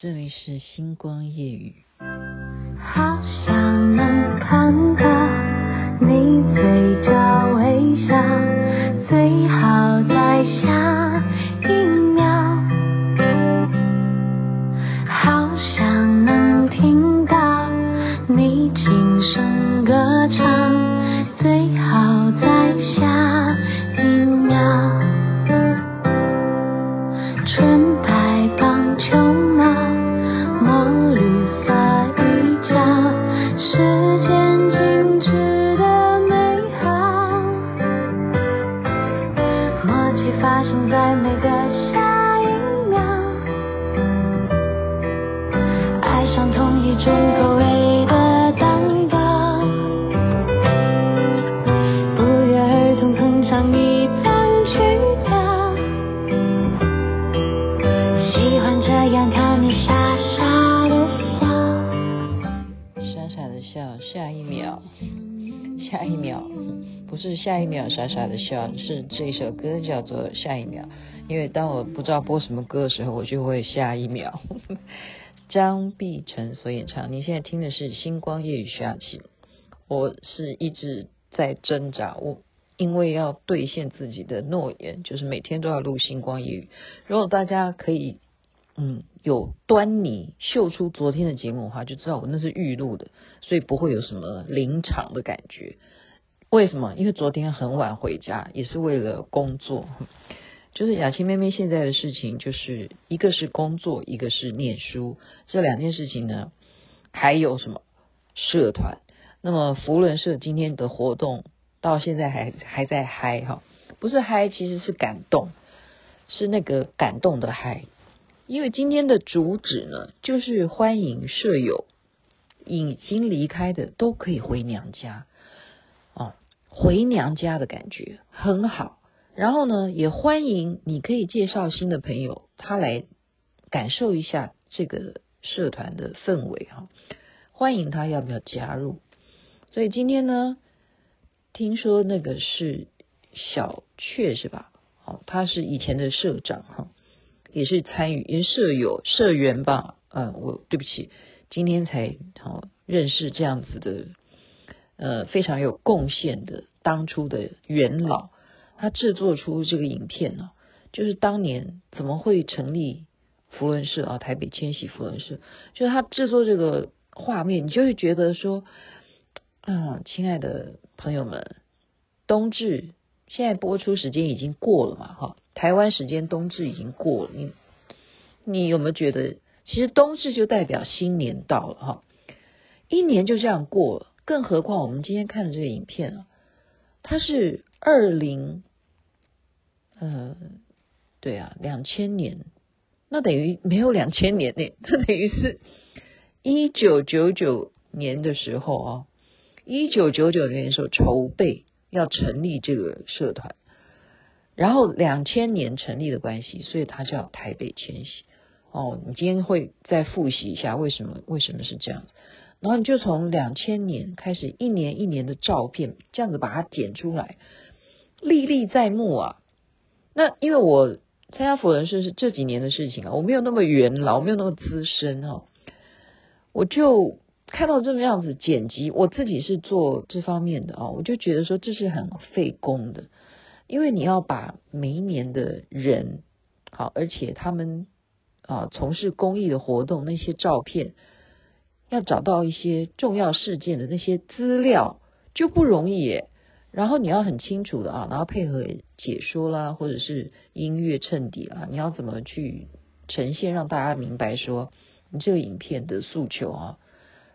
这里是星光夜雨。好想能看到你嘴角一秒下一秒，不是下一秒傻傻的笑，是这首歌叫做下一秒。因为当我不知道播什么歌的时候，我就会下一秒。张碧晨所演唱，你现在听的是《星光夜雨下期》。我是一直在挣扎，我因为要兑现自己的诺言，就是每天都要录《星光夜语》。如果大家可以，嗯，有端倪，秀出昨天的节目的话，就知道我那是预录的，所以不会有什么临场的感觉。为什么？因为昨天很晚回家，也是为了工作。就是雅琪妹妹现在的事情，就是一个是工作，一个是念书，这两件事情呢，还有什么社团？那么福伦社今天的活动到现在还还在嗨哈，不是嗨，其实是感动，是那个感动的嗨。因为今天的主旨呢，就是欢迎舍友已经离开的都可以回娘家，哦，回娘家的感觉很好。然后呢，也欢迎你可以介绍新的朋友，他来感受一下这个社团的氛围哈。欢迎他要不要加入？所以今天呢，听说那个是小雀是吧？哦，他是以前的社长哈。也是参与，因为社友社员吧，嗯，我对不起，今天才好、认识这样子的，呃，非常有贡献的当初的元老，他制作出这个影片呢，就是当年怎么会成立福伦社啊，台北千禧福伦社，就是他制作这个画面，你就会觉得说，嗯，亲爱的朋友们，冬至现在播出时间已经过了嘛，哈。台湾时间冬至已经过了，你你有没有觉得，其实冬至就代表新年到了哈，一年就这样过了，更何况我们今天看的这个影片啊，它是二零，呃，对啊，两千年，那等于没有两千年呢，它等于是一九九九年的时候啊，一九九九年的时候筹备要成立这个社团。然后两千年成立的关系，所以它叫台北千禧。哦，你今天会再复习一下为什么？为什么是这样子？然后你就从两千年开始，一年一年的照片，这样子把它剪出来，历历在目啊。那因为我参加佛人社是这几年的事情啊，我没有那么元老，没有那么资深哈、我就看到这么样子剪辑，我自己是做这方面的啊，我就觉得说这是很费工的。因为你要把每一年的人好，而且他们啊从事公益的活动那些照片，要找到一些重要事件的那些资料就不容易。然后你要很清楚的啊，然后配合解说啦，或者是音乐衬底啊，你要怎么去呈现，让大家明白说你这个影片的诉求啊。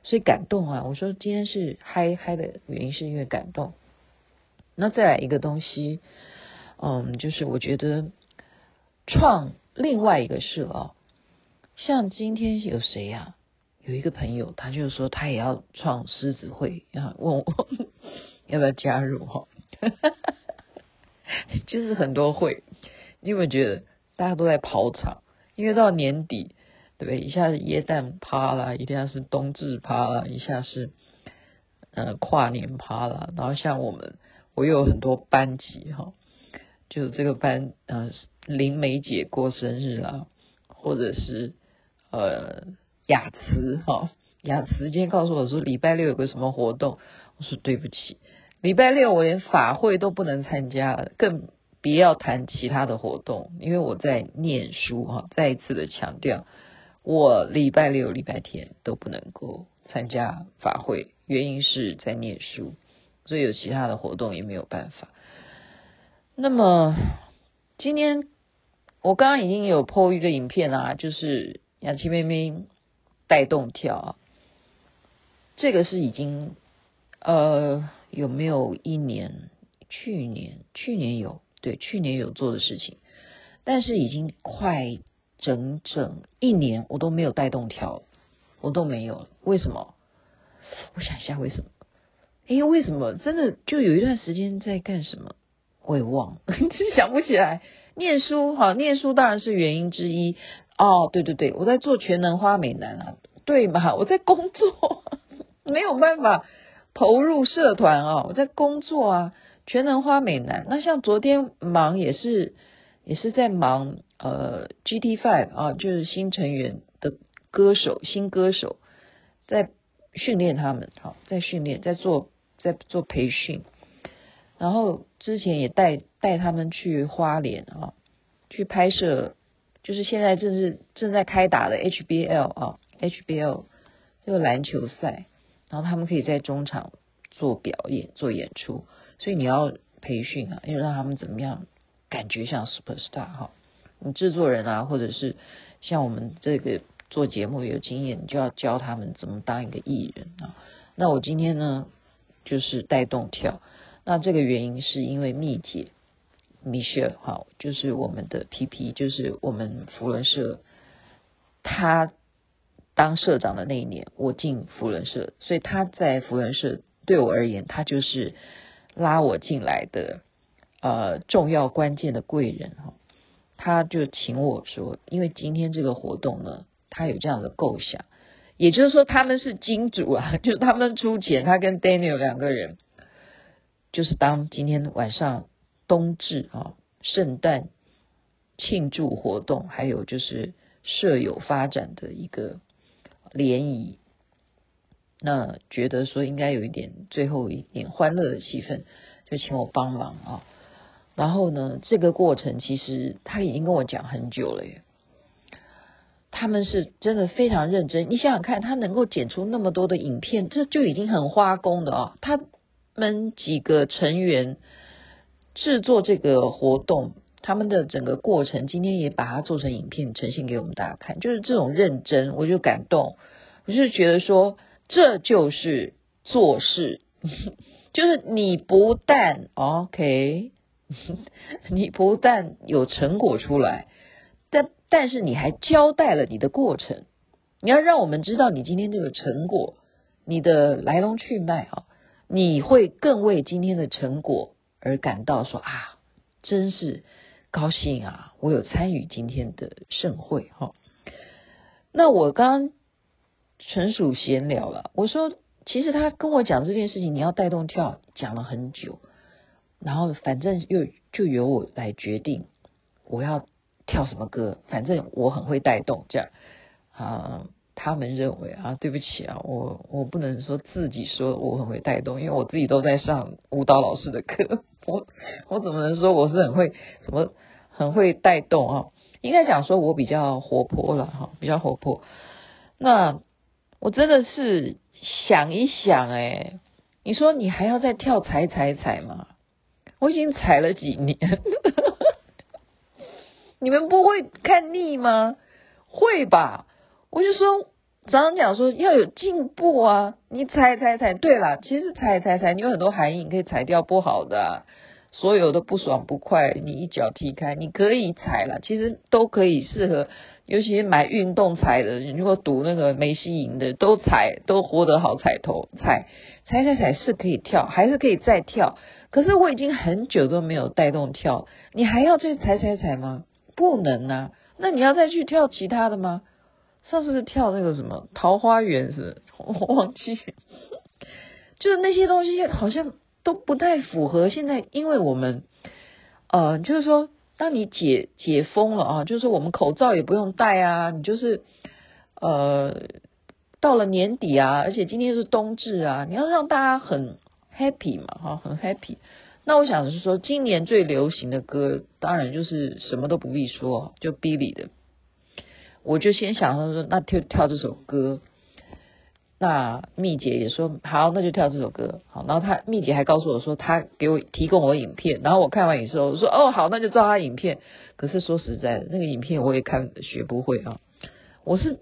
所以感动啊，我说今天是嗨嗨的原因是因为感动。那再来一个东西，嗯，就是我觉得创另外一个社啊，像今天有谁呀？有一个朋友，他就是说他也要创狮子会，啊问我 要不要加入哈，就是很多会，你有没有觉得大家都在跑场？因为到年底，对不对？一下是耶诞趴啦，一下是冬至趴啦，一下是呃跨年趴啦，然后像我们。我有很多班级哈，就是这个班呃林梅姐过生日啦，或者是呃雅慈哈，雅慈今天告诉我说礼拜六有个什么活动，我说对不起，礼拜六我连法会都不能参加，更别要谈其他的活动，因为我在念书哈。再一次的强调，我礼拜六、礼拜天都不能够参加法会，原因是在念书，所以有其他的活动也没有办法。那么今天我刚刚已经有 po 一个影片啊，就是雅琪妹妹带动跳啊，这个是已经呃有没有一年？去年去年有。对，去年有做的事情，但是已经快整整一年，我都没有带动条，我都没有。为什么？我想一下，为什么？哎，为什么？真的就有一段时间在干什么，我也忘了，想不起来。念书，哈，念书当然是原因之一。哦，对对对，我在做全能花美男啊，对嘛？我在工作，没有办法投入社团啊，我在工作啊。全能花美男，那像昨天忙也是也是在忙呃 GT Five 啊，就是新成员的歌手新歌手，在训练他们，好在训练在做在做培训，然后之前也带带他们去花莲啊，去拍摄，就是现在正是正在开打的 HBL 啊 HBL 这个篮球赛，然后他们可以在中场做表演做演出。所以你要培训啊，要让他们怎么样感觉像 super star 哈？你制作人啊，或者是像我们这个做节目有经验，你就要教他们怎么当一个艺人啊。那我今天呢，就是带动跳。那这个原因是因为蜜姐 Michelle 哈，就是我们的 PP，就是我们福伦社，他当社长的那一年，我进福伦社，所以他在福伦社对我而言，他就是。拉我进来的呃重要关键的贵人哈，他就请我说，因为今天这个活动呢，他有这样的构想，也就是说他们是金主啊，就是他们出钱，他跟 Daniel 两个人，就是当今天晚上冬至啊圣诞庆祝活动，还有就是舍友发展的一个联谊。那觉得说应该有一点最后一点欢乐的气氛，就请我帮忙啊。然后呢，这个过程其实他已经跟我讲很久了耶。他们是真的非常认真，你想想看，他能够剪出那么多的影片，这就已经很花工的啊。他们几个成员制作这个活动，他们的整个过程，今天也把它做成影片呈现给我们大家看，就是这种认真，我就感动，我就觉得说。这就是做事，就是你不但 OK，你不但有成果出来，但但是你还交代了你的过程，你要让我们知道你今天这个成果，你的来龙去脉啊，你会更为今天的成果而感到说啊，真是高兴啊，我有参与今天的盛会哈。那我刚。纯属闲聊了。我说，其实他跟我讲这件事情，你要带动跳，讲了很久，然后反正又就由我来决定我要跳什么歌，反正我很会带动，这样啊。他们认为啊，对不起啊，我我不能说自己说我很会带动，因为我自己都在上舞蹈老师的课，我我怎么能说我是很会什么很会带动啊？应该讲说我比较活泼了哈，比较活泼。那。我真的是想一想，哎，你说你还要再跳踩踩踩吗？我已经踩了几年，你们不会看腻吗？会吧？我就说，常常讲说要有进步啊，你踩踩踩，对啦，其实踩踩踩，你有很多含义，你可以踩掉不好的，所有的不爽不快，你一脚踢开，你可以踩了，其实都可以适合。尤其是买运动彩的，如果赌那个梅西赢的，都踩都活得好彩头，踩踩踩踩是可以跳，还是可以再跳。可是我已经很久都没有带动跳，你还要再踩踩踩吗？不能啊！那你要再去跳其他的吗？上次是跳那个什么桃花源是？我忘记，就是那些东西好像都不太符合现在，因为我们呃，就是说。当你解解封了啊，就是说我们口罩也不用戴啊，你就是呃，到了年底啊，而且今天是冬至啊，你要让大家很 happy 嘛，哈，很 happy。那我想是说，今年最流行的歌，当然就是什么都不必说，就 Billy 的。我就先想说说，那跳跳这首歌。那蜜姐也说好，那就跳这首歌。好，然后她蜜姐还告诉我说，她给我提供我影片，然后我看完以后，我说哦好，那就照她影片。可是说实在的，那个影片我也看学不会啊。我是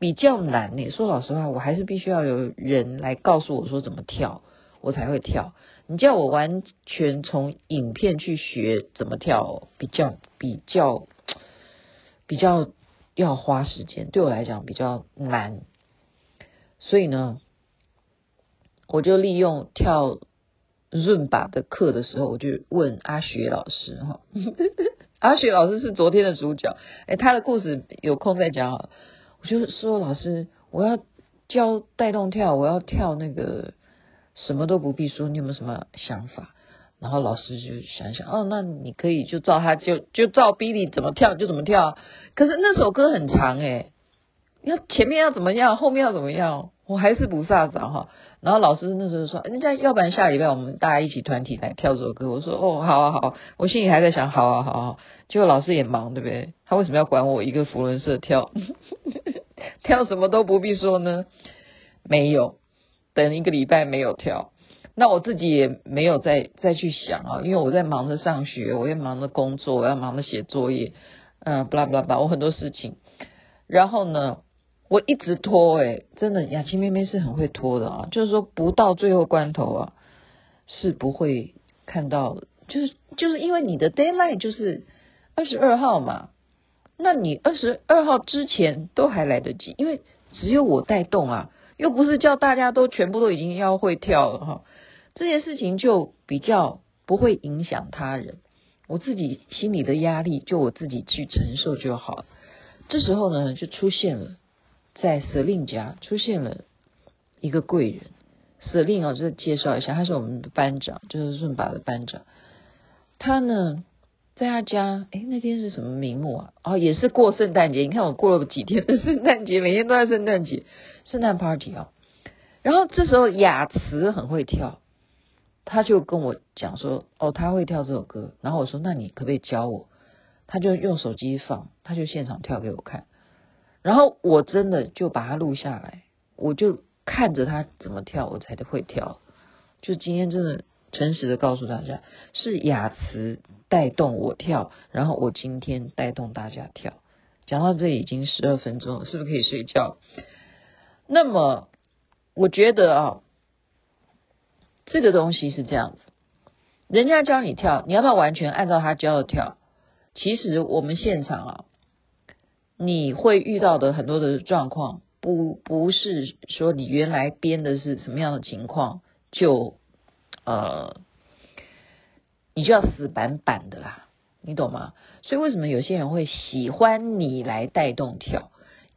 比较难呢，说老实话，我还是必须要有人来告诉我说怎么跳，我才会跳。你叫我完全从影片去学怎么跳，比较比较比较要花时间，对我来讲比较难。所以呢，我就利用跳伦巴的课的时候，我就问阿雪老师哈，阿雪老师是昨天的主角，哎，他的故事有空再讲好。我就说老师，我要教带动跳，我要跳那个什么都不必说，你有没有什么想法？然后老师就想想，哦，那你可以就照他就就照 Billy 怎么跳就怎么跳。可是那首歌很长哎。要前面要怎么样，后面要怎么样，我还是不飒爽哈。然后老师那时候说，人家要不然下礼拜我们大家一起团体来跳这首歌。我说哦，好啊好，我心里还在想，好啊好啊。结果老师也忙，对不对？他为什么要管我一个扶轮社跳？跳什么都不必说呢？没有，等一个礼拜没有跳。那我自己也没有再再去想啊，因为我在忙着上学，我也忙着工作，我要忙着写作业，嗯，巴拉巴拉巴，我很多事情。然后呢？我一直拖哎、真的雅琪妹妹是很会拖的啊，就是说不到最后关头啊，是不会看到的，就是就是因为你的 deadline 就是二十二号嘛，那你二十二号之前都还来得及，因为只有我带动啊，又不是叫大家都全部都已经要会跳了哈，这件事情就比较不会影响他人，我自己心里的压力就我自己去承受就好，这时候呢就出现了。在舍令家出现了一个贵人，舍令啊，这介绍一下，他是我们的班长，就是顺把的班长。他呢，在他家，哎，那天是什么名目啊？哦，也是过圣诞节。你看我过了几天的 圣诞节，每天都在圣诞节，圣诞 party 哦。然后这时候雅慈很会跳，他就跟我讲说，哦，他会跳这首歌。然后我说，那你可不可以教我？他就用手机放，他就现场跳给我看。然后我真的就把它录下来，我就看着他怎么跳，我才会跳。就今天真的诚实的告诉大家，是雅慈带动我跳，然后我今天带动大家跳。讲到这已经十二分钟了，是不是可以睡觉？那么我觉得啊，这个东西是这样子，人家教你跳，你要不要完全按照他教的跳？其实我们现场啊。你会遇到的很多的状况，不不是说你原来编的是什么样的情况，就呃，你就要死板板的啦，你懂吗？所以为什么有些人会喜欢你来带动跳？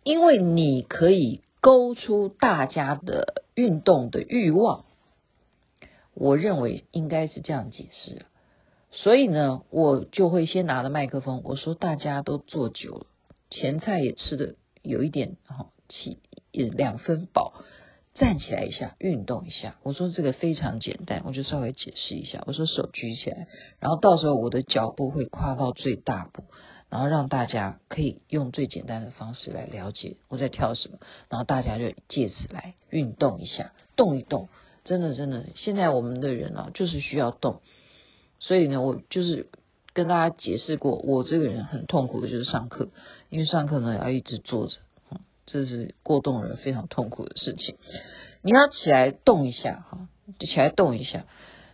因为你可以勾出大家的运动的欲望。我认为应该是这样解释。所以呢，我就会先拿着麦克风，我说大家都坐久了。前菜也吃的有一点哈，起两分饱，站起来一下，运动一下。我说这个非常简单，我就稍微解释一下。我说手举起来，然后到时候我的脚步会跨到最大步，然后让大家可以用最简单的方式来了解我在跳什么，然后大家就借此来运动一下，动一动。真的真的，现在我们的人啊，就是需要动，所以呢，我就是。跟大家解释过，我这个人很痛苦的就是上课，因为上课呢要一直坐着，这是过动人非常痛苦的事情。你要起来动一下哈，就起来动一下，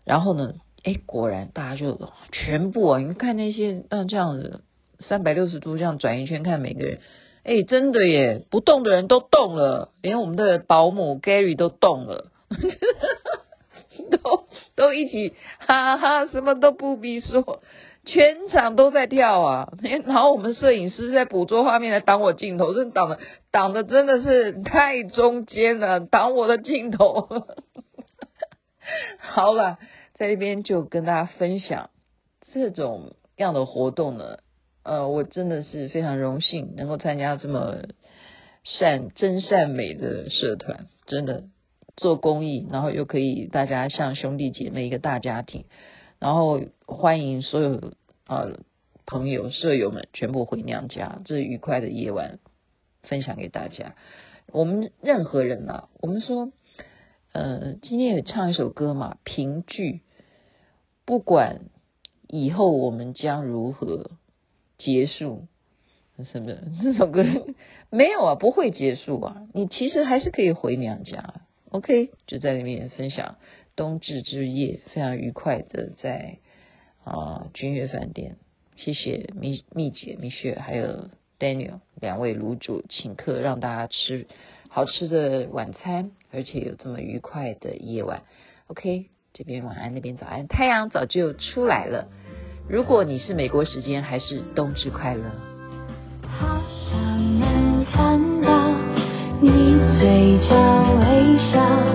然后呢，哎，果然大家就全部啊，你看那些像这样子三百六十度这样转一圈，看每个人，哎，真的耶，不动的人都动了，连我们的保姆 Gary 都动了，都都一起哈哈，什么都不必说。全场都在跳啊，然后我们摄影师在捕捉画面来挡我镜头，这挡的挡的真的是太中间了，挡我的镜头。好了，在这边就跟大家分享这种样的活动呢，呃，我真的是非常荣幸能够参加这么善真善美的社团，真的做公益，然后又可以大家像兄弟姐妹一个大家庭，然后欢迎所有呃朋友舍友们全部回娘家，这愉快的夜晚分享给大家。我们任何人呐、啊，我们说，呃，今天也唱一首歌嘛，凭据，不管以后我们将如何结束。什么？这首歌 没有啊，不会结束啊。你其实还是可以回娘家。OK，就在里面分享冬至之夜，非常愉快的在啊君悦饭店。谢谢蜜蜜姐、蜜雪还有 Daniel 两位炉主请客，让大家吃好吃的晚餐，而且有这么愉快的夜晚。OK，这边晚安，那边早安，太阳早就出来了。如果你是美国时间还是冬至快乐。好想能看到你嘴角微笑